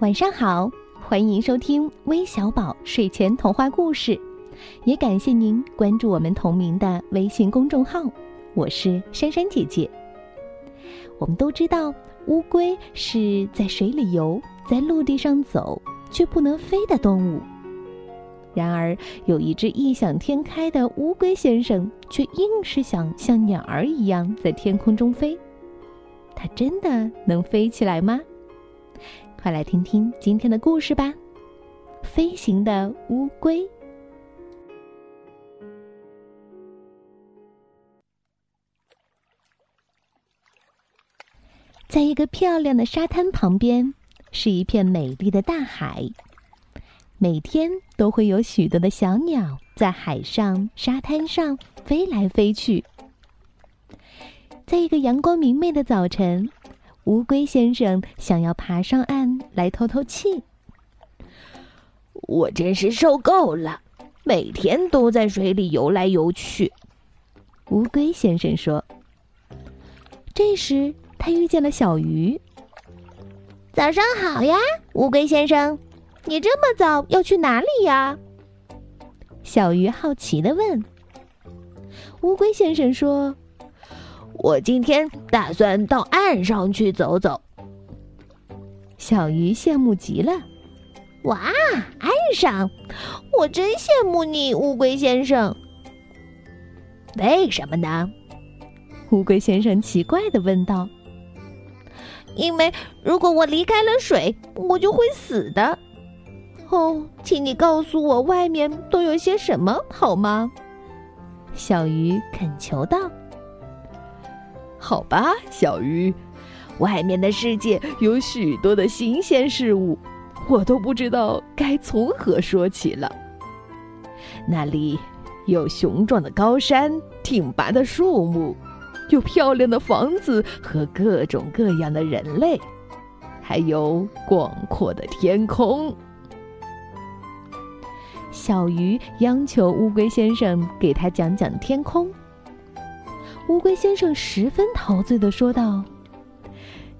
晚上好，欢迎收听微小宝睡前童话故事，也感谢您关注我们同名的微信公众号。我是珊珊姐姐。我们都知道，乌龟是在水里游、在陆地上走却不能飞的动物。然而，有一只异想天开的乌龟先生，却硬是想像鸟儿一样在天空中飞。它真的能飞起来吗？快来听听今天的故事吧！飞行的乌龟。在一个漂亮的沙滩旁边，是一片美丽的大海。每天都会有许多的小鸟在海上、沙滩上飞来飞去。在一个阳光明媚的早晨。乌龟先生想要爬上岸来透透气。我真是受够了，每天都在水里游来游去。乌龟先生说。这时，他遇见了小鱼。早上好呀，乌龟先生，你这么早要去哪里呀？小鱼好奇的问。乌龟先生说。我今天打算到岸上去走走。小鱼羡慕极了。哇，岸上！我真羡慕你，乌龟先生。为什么呢？乌龟先生奇怪的问道。因为如果我离开了水，我就会死的。哦，请你告诉我外面都有些什么好吗？小鱼恳求道。好吧，小鱼，外面的世界有许多的新鲜事物，我都不知道该从何说起了。那里有雄壮的高山、挺拔的树木，有漂亮的房子和各种各样的人类，还有广阔的天空。小鱼央求乌龟先生给他讲讲天空。乌龟先生十分陶醉地说道：“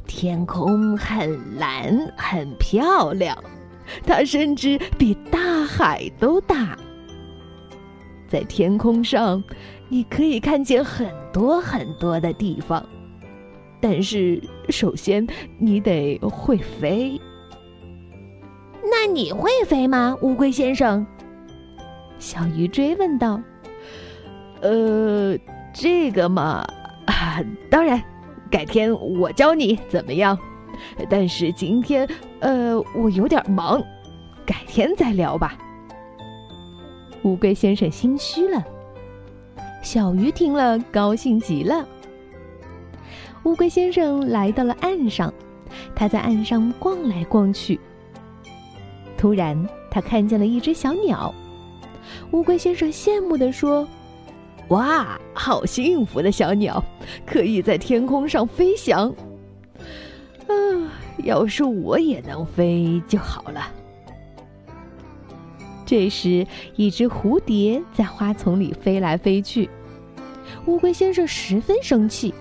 天空很蓝，很漂亮，它甚至比大海都大。在天空上，你可以看见很多很多的地方。但是，首先你得会飞。那你会飞吗，乌龟先生？”小鱼追问道。“呃。”这个嘛，啊，当然，改天我教你怎么样。但是今天，呃，我有点忙，改天再聊吧。乌龟先生心虚了。小鱼听了，高兴极了。乌龟先生来到了岸上，他在岸上逛来逛去。突然，他看见了一只小鸟。乌龟先生羡慕地说。哇，好幸福的小鸟，可以在天空上飞翔。啊，要是我也能飞就好了。这时，一只蝴蝶在花丛里飞来飞去，乌龟先生十分生气。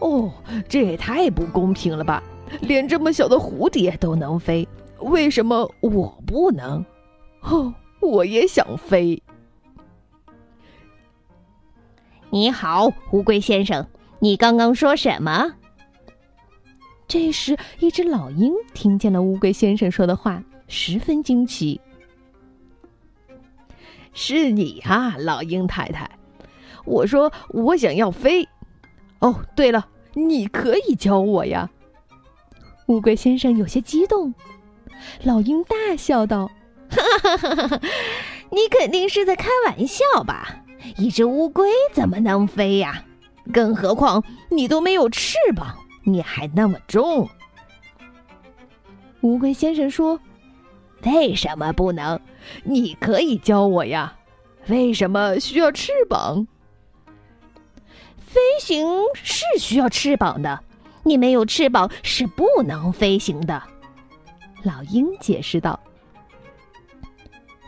哦，这也太不公平了吧！连这么小的蝴蝶都能飞，为什么我不能？哦，我也想飞。你好，乌龟先生，你刚刚说什么？这时，一只老鹰听见了乌龟先生说的话，十分惊奇。是你啊，老鹰太太！我说我想要飞。哦，对了，你可以教我呀。乌龟先生有些激动。老鹰大笑道：“哈哈哈哈哈！你肯定是在开玩笑吧？”一只乌龟怎么能飞呀？更何况你都没有翅膀，你还那么重。乌龟先生说：“为什么不能？你可以教我呀。为什么需要翅膀？飞行是需要翅膀的，你没有翅膀是不能飞行的。”老鹰解释道。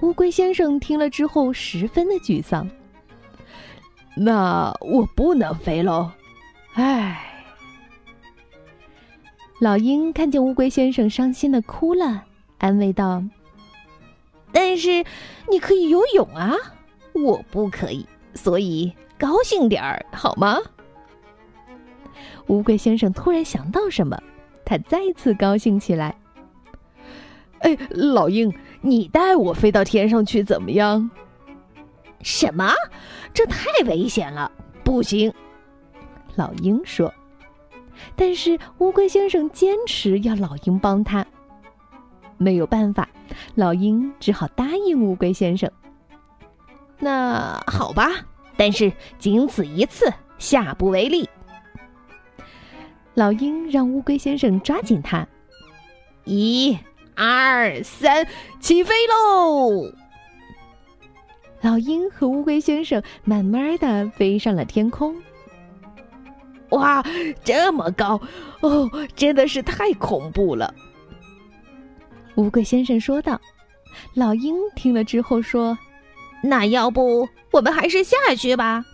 乌龟先生听了之后，十分的沮丧。那我不能飞喽，唉。老鹰看见乌龟先生伤心的哭了，安慰道：“但是你可以游泳啊，我不可以，所以高兴点儿好吗？”乌龟先生突然想到什么，他再次高兴起来。哎，老鹰，你带我飞到天上去怎么样？什么？这太危险了，不行。老鹰说。但是乌龟先生坚持要老鹰帮他。没有办法，老鹰只好答应乌龟先生。那好吧，但是仅此一次，下不为例。老鹰让乌龟先生抓紧它。一、二、三，起飞喽！老鹰和乌龟先生慢慢的飞上了天空。哇，这么高哦，真的是太恐怖了！乌龟先生说道。老鹰听了之后说：“那要不我们还是下去吧？”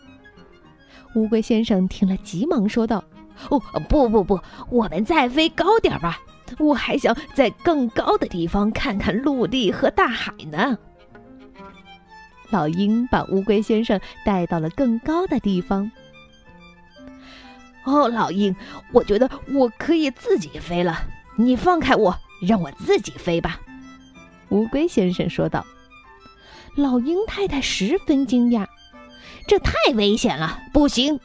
乌龟先生听了，急忙说道。哦，不不不，我们再飞高点吧！我还想在更高的地方看看陆地和大海呢。老鹰把乌龟先生带到了更高的地方。哦，老鹰，我觉得我可以自己飞了，你放开我，让我自己飞吧。”乌龟先生说道。老鹰太太十分惊讶：“这太危险了，不行！”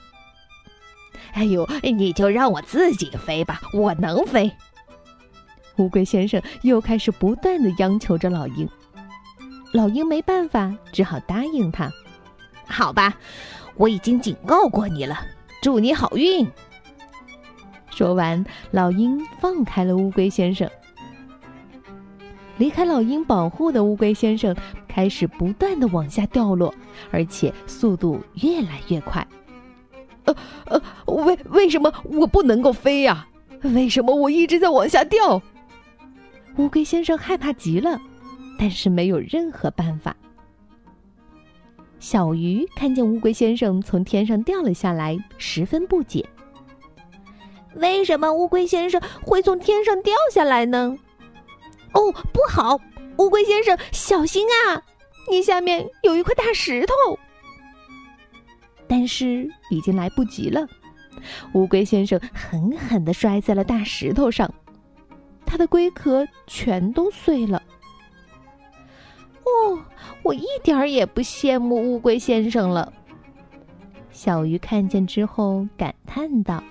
哎呦，你就让我自己飞吧，我能飞。乌龟先生又开始不断的央求着老鹰，老鹰没办法，只好答应他。好吧，我已经警告过你了，祝你好运。说完，老鹰放开了乌龟先生。离开老鹰保护的乌龟先生开始不断的往下掉落，而且速度越来越快。呃呃，为为什么我不能够飞呀？为什么我一直在往下掉？乌龟先生害怕极了，但是没有任何办法。小鱼看见乌龟先生从天上掉了下来，十分不解：为什么乌龟先生会从天上掉下来呢？哦，不好，乌龟先生，小心啊！你下面有一块大石头。但是已经来不及了，乌龟先生狠狠的摔在了大石头上，他的龟壳全都碎了。哦，我一点儿也不羡慕乌龟先生了。小鱼看见之后感叹道。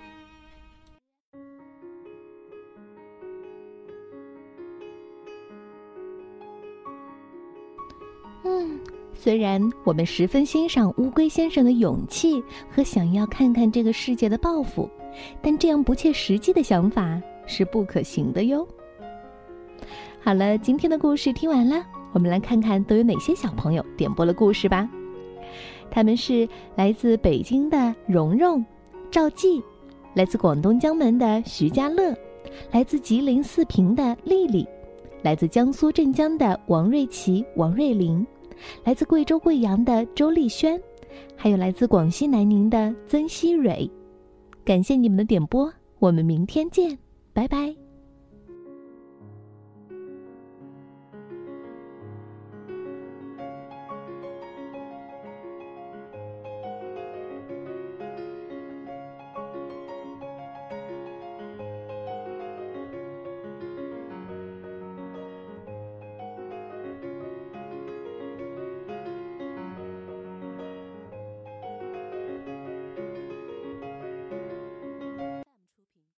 嗯虽然我们十分欣赏乌龟先生的勇气和想要看看这个世界的抱负，但这样不切实际的想法是不可行的哟。好了，今天的故事听完了，我们来看看都有哪些小朋友点播了故事吧。他们是来自北京的蓉蓉、赵记，来自广东江门的徐家乐，来自吉林四平的丽丽，来自江苏镇江的王瑞琪、王瑞玲。来自贵州贵阳的周丽轩，还有来自广西南宁的曾希蕊，感谢你们的点播，我们明天见，拜拜。